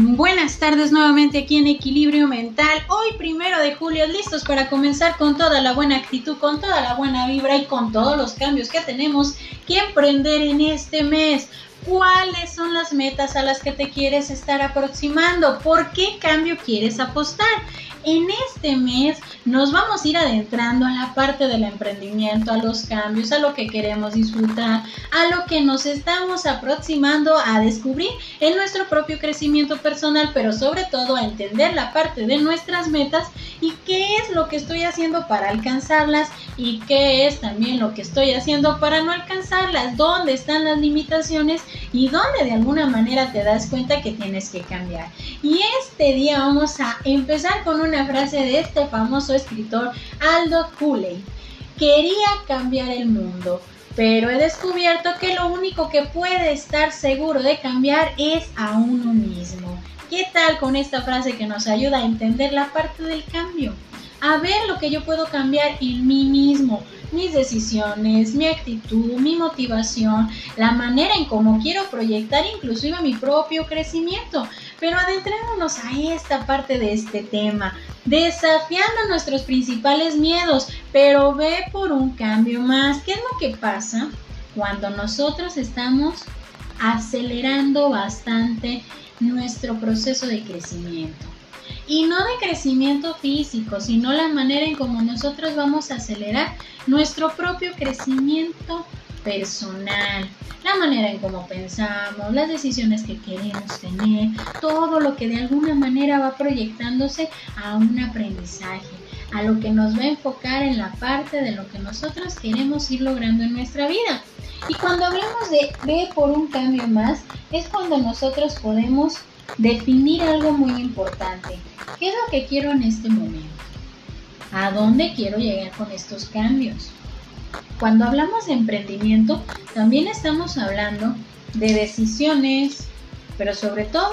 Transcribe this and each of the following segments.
Buenas tardes nuevamente aquí en Equilibrio Mental. Hoy primero de julio, listos para comenzar con toda la buena actitud, con toda la buena vibra y con todos los cambios que tenemos que emprender en este mes. ¿Cuáles son las metas a las que te quieres estar aproximando? ¿Por qué cambio quieres apostar? En este mes nos vamos a ir adentrando a la parte del emprendimiento, a los cambios, a lo que queremos disfrutar, a lo que nos estamos aproximando a descubrir en nuestro propio crecimiento personal, pero sobre todo a entender la parte de nuestras metas y qué es lo que estoy haciendo para alcanzarlas y qué es también lo que estoy haciendo para no alcanzarlas, dónde están las limitaciones y dónde de alguna manera te das cuenta que tienes que cambiar. Y este día vamos a empezar con una frase de este famoso escritor Aldo Cooley. Quería cambiar el mundo, pero he descubierto que lo único que puede estar seguro de cambiar es a uno mismo. ¿Qué tal con esta frase que nos ayuda a entender la parte del cambio? A ver lo que yo puedo cambiar en mí mismo, mis decisiones, mi actitud, mi motivación, la manera en cómo quiero proyectar inclusive mi propio crecimiento. Pero adentrémonos a esta parte de este tema, desafiando nuestros principales miedos, pero ve por un cambio más. ¿Qué es lo que pasa cuando nosotros estamos acelerando bastante nuestro proceso de crecimiento? y no de crecimiento físico, sino la manera en cómo nosotros vamos a acelerar nuestro propio crecimiento personal, la manera en cómo pensamos, las decisiones que queremos tener, todo lo que de alguna manera va proyectándose a un aprendizaje, a lo que nos va a enfocar en la parte de lo que nosotros queremos ir logrando en nuestra vida. Y cuando hablamos de ve por un cambio más, es cuando nosotros podemos definir algo muy importante. ¿Qué es lo que quiero en este momento? ¿A dónde quiero llegar con estos cambios? Cuando hablamos de emprendimiento, también estamos hablando de decisiones, pero sobre todo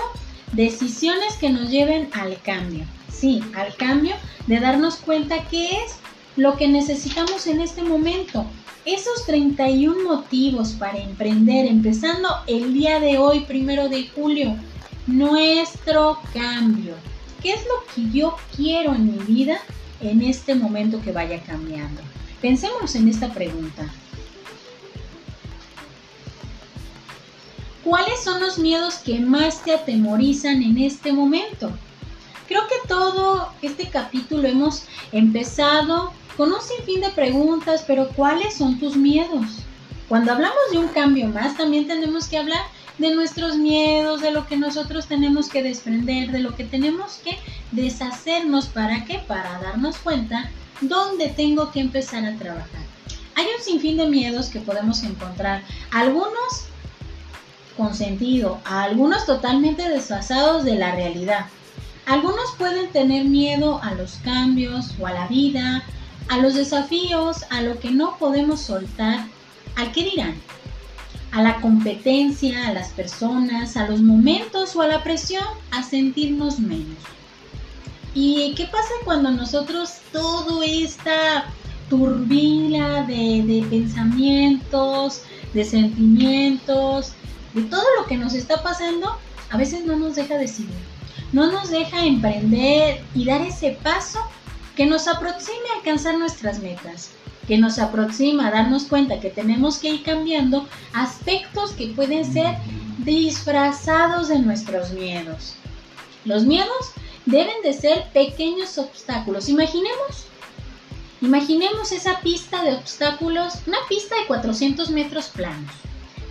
decisiones que nos lleven al cambio. Sí, al cambio de darnos cuenta qué es lo que necesitamos en este momento. Esos 31 motivos para emprender, empezando el día de hoy, primero de julio, nuestro cambio. ¿Qué es lo que yo quiero en mi vida en este momento que vaya cambiando? Pensemos en esta pregunta. ¿Cuáles son los miedos que más te atemorizan en este momento? Creo que todo este capítulo hemos empezado con un sinfín de preguntas, pero ¿cuáles son tus miedos? Cuando hablamos de un cambio más, también tenemos que hablar de nuestros miedos, de lo que nosotros tenemos que desprender, de lo que tenemos que deshacernos. ¿Para qué? Para darnos cuenta dónde tengo que empezar a trabajar. Hay un sinfín de miedos que podemos encontrar. Algunos con sentido, algunos totalmente desfasados de la realidad. Algunos pueden tener miedo a los cambios o a la vida, a los desafíos, a lo que no podemos soltar, al qué dirán a la competencia, a las personas, a los momentos o a la presión, a sentirnos menos. ¿Y qué pasa cuando nosotros todo esta turbina de, de, pensamientos, de sentimientos, de todo lo que nos está pasando, a veces no nos deja decidir, no nos deja emprender y dar ese paso que nos aproxime a alcanzar nuestras metas? Que nos aproxima a darnos cuenta que tenemos que ir cambiando aspectos que pueden ser disfrazados de nuestros miedos. Los miedos deben de ser pequeños obstáculos. Imaginemos, imaginemos esa pista de obstáculos, una pista de 400 metros planos,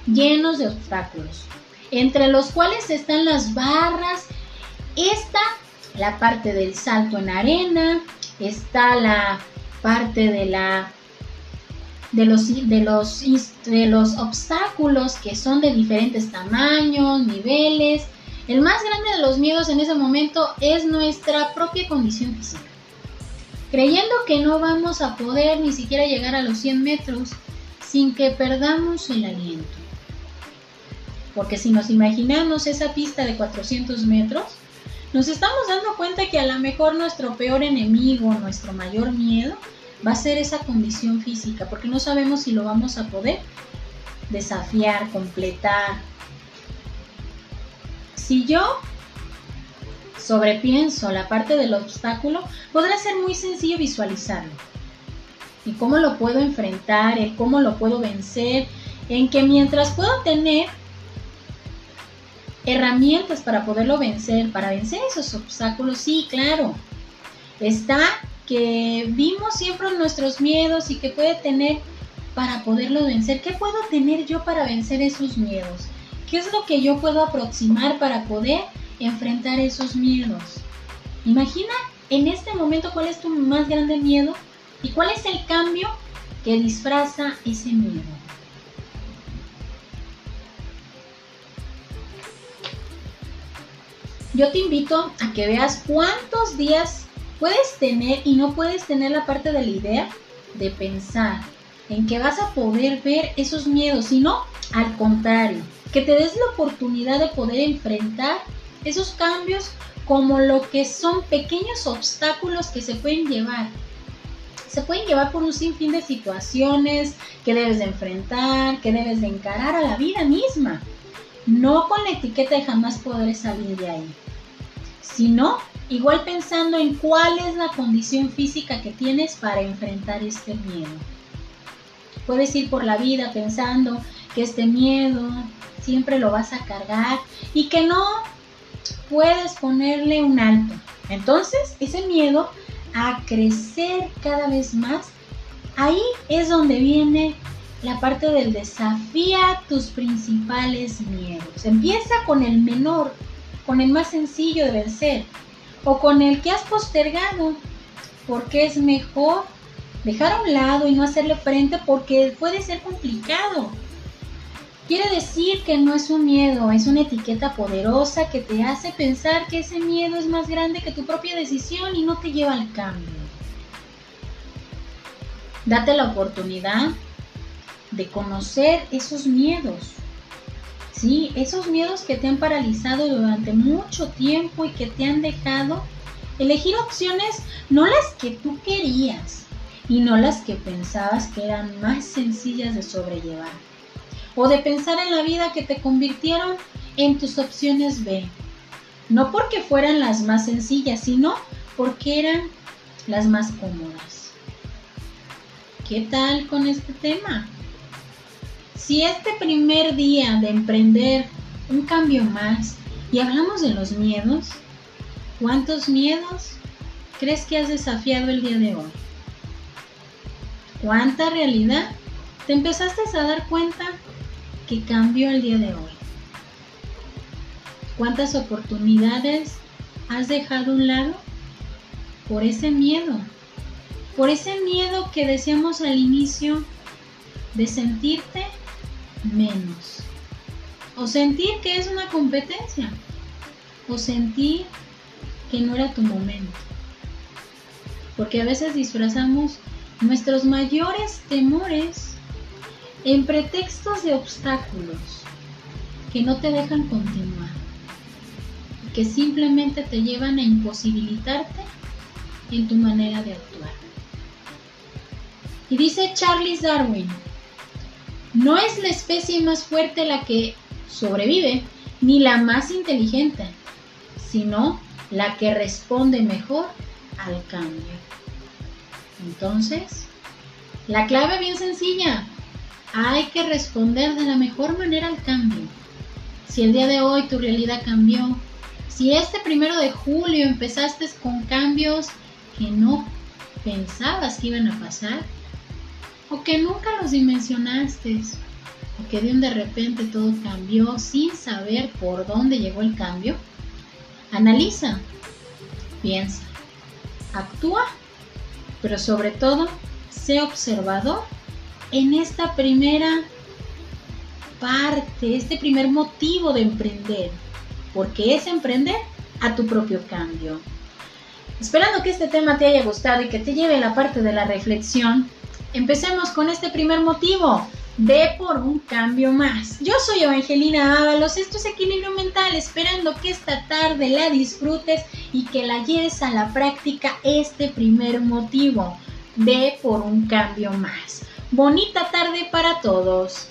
llenos de obstáculos, entre los cuales están las barras, esta, la parte del salto en arena, está la parte de la de los, de los, de los obstáculos que son de diferentes tamaños, niveles. El más grande de los miedos en ese momento es nuestra propia condición física. Creyendo que no vamos a poder ni siquiera llegar a los 100 metros sin que perdamos el aliento. Porque si nos imaginamos esa pista de 400 metros, nos estamos dando cuenta que a lo mejor nuestro peor enemigo, nuestro mayor miedo, va a ser esa condición física, porque no sabemos si lo vamos a poder desafiar, completar. Si yo sobrepienso la parte del obstáculo, podrá ser muy sencillo visualizarlo. ¿Y cómo lo puedo enfrentar? El cómo lo puedo vencer. En que mientras puedo tener herramientas para poderlo vencer, para vencer esos obstáculos, sí, claro. Está que vimos siempre nuestros miedos y que puede tener para poderlo vencer. ¿Qué puedo tener yo para vencer esos miedos? ¿Qué es lo que yo puedo aproximar para poder enfrentar esos miedos? Imagina en este momento cuál es tu más grande miedo y cuál es el cambio que disfraza ese miedo. Yo te invito a que veas cuántos días puedes tener y no puedes tener la parte de la idea de pensar en que vas a poder ver esos miedos, sino al contrario, que te des la oportunidad de poder enfrentar esos cambios como lo que son pequeños obstáculos que se pueden llevar. Se pueden llevar por un sinfín de situaciones que debes de enfrentar, que debes de encarar a la vida misma. No con la etiqueta de jamás podré salir de ahí, sino igual pensando en cuál es la condición física que tienes para enfrentar este miedo. Puedes ir por la vida pensando que este miedo siempre lo vas a cargar y que no puedes ponerle un alto. Entonces, ese miedo a crecer cada vez más, ahí es donde viene la parte del desafía tus principales miedos. Empieza con el menor, con el más sencillo de vencer o con el que has postergado, porque es mejor dejar a un lado y no hacerle frente porque puede ser complicado. Quiere decir que no es un miedo, es una etiqueta poderosa que te hace pensar que ese miedo es más grande que tu propia decisión y no te lleva al cambio. Date la oportunidad de conocer esos miedos. Sí, esos miedos que te han paralizado durante mucho tiempo y que te han dejado elegir opciones no las que tú querías y no las que pensabas que eran más sencillas de sobrellevar o de pensar en la vida que te convirtieron en tus opciones B. No porque fueran las más sencillas, sino porque eran las más cómodas. ¿Qué tal con este tema? Si este primer día de emprender un cambio más y hablamos de los miedos, ¿cuántos miedos crees que has desafiado el día de hoy? ¿Cuánta realidad te empezaste a dar cuenta que cambió el día de hoy? ¿Cuántas oportunidades has dejado a un lado por ese miedo? Por ese miedo que decíamos al inicio de sentirte menos. O sentir que es una competencia. O sentir que no era tu momento. Porque a veces disfrazamos nuestros mayores temores en pretextos de obstáculos que no te dejan continuar, que simplemente te llevan a imposibilitarte en tu manera de actuar. Y dice Charles Darwin, no es la especie más fuerte la que sobrevive, ni la más inteligente, sino la que responde mejor al cambio. Entonces, la clave bien sencilla, hay que responder de la mejor manera al cambio. Si el día de hoy tu realidad cambió, si este primero de julio empezaste con cambios que no pensabas que iban a pasar, o que nunca los dimensionaste, o que de un de repente todo cambió sin saber por dónde llegó el cambio, analiza, piensa, actúa, pero sobre todo, sé observador en esta primera parte, este primer motivo de emprender, porque es emprender a tu propio cambio. Esperando que este tema te haya gustado y que te lleve a la parte de la reflexión, empecemos con este primer motivo. Ve por un cambio más. Yo soy Evangelina Ábalos, esto es Equilibrio Mental, esperando que esta tarde la disfrutes y que la lleves a la práctica este primer motivo. Ve por un cambio más. Bonita tarde para todos.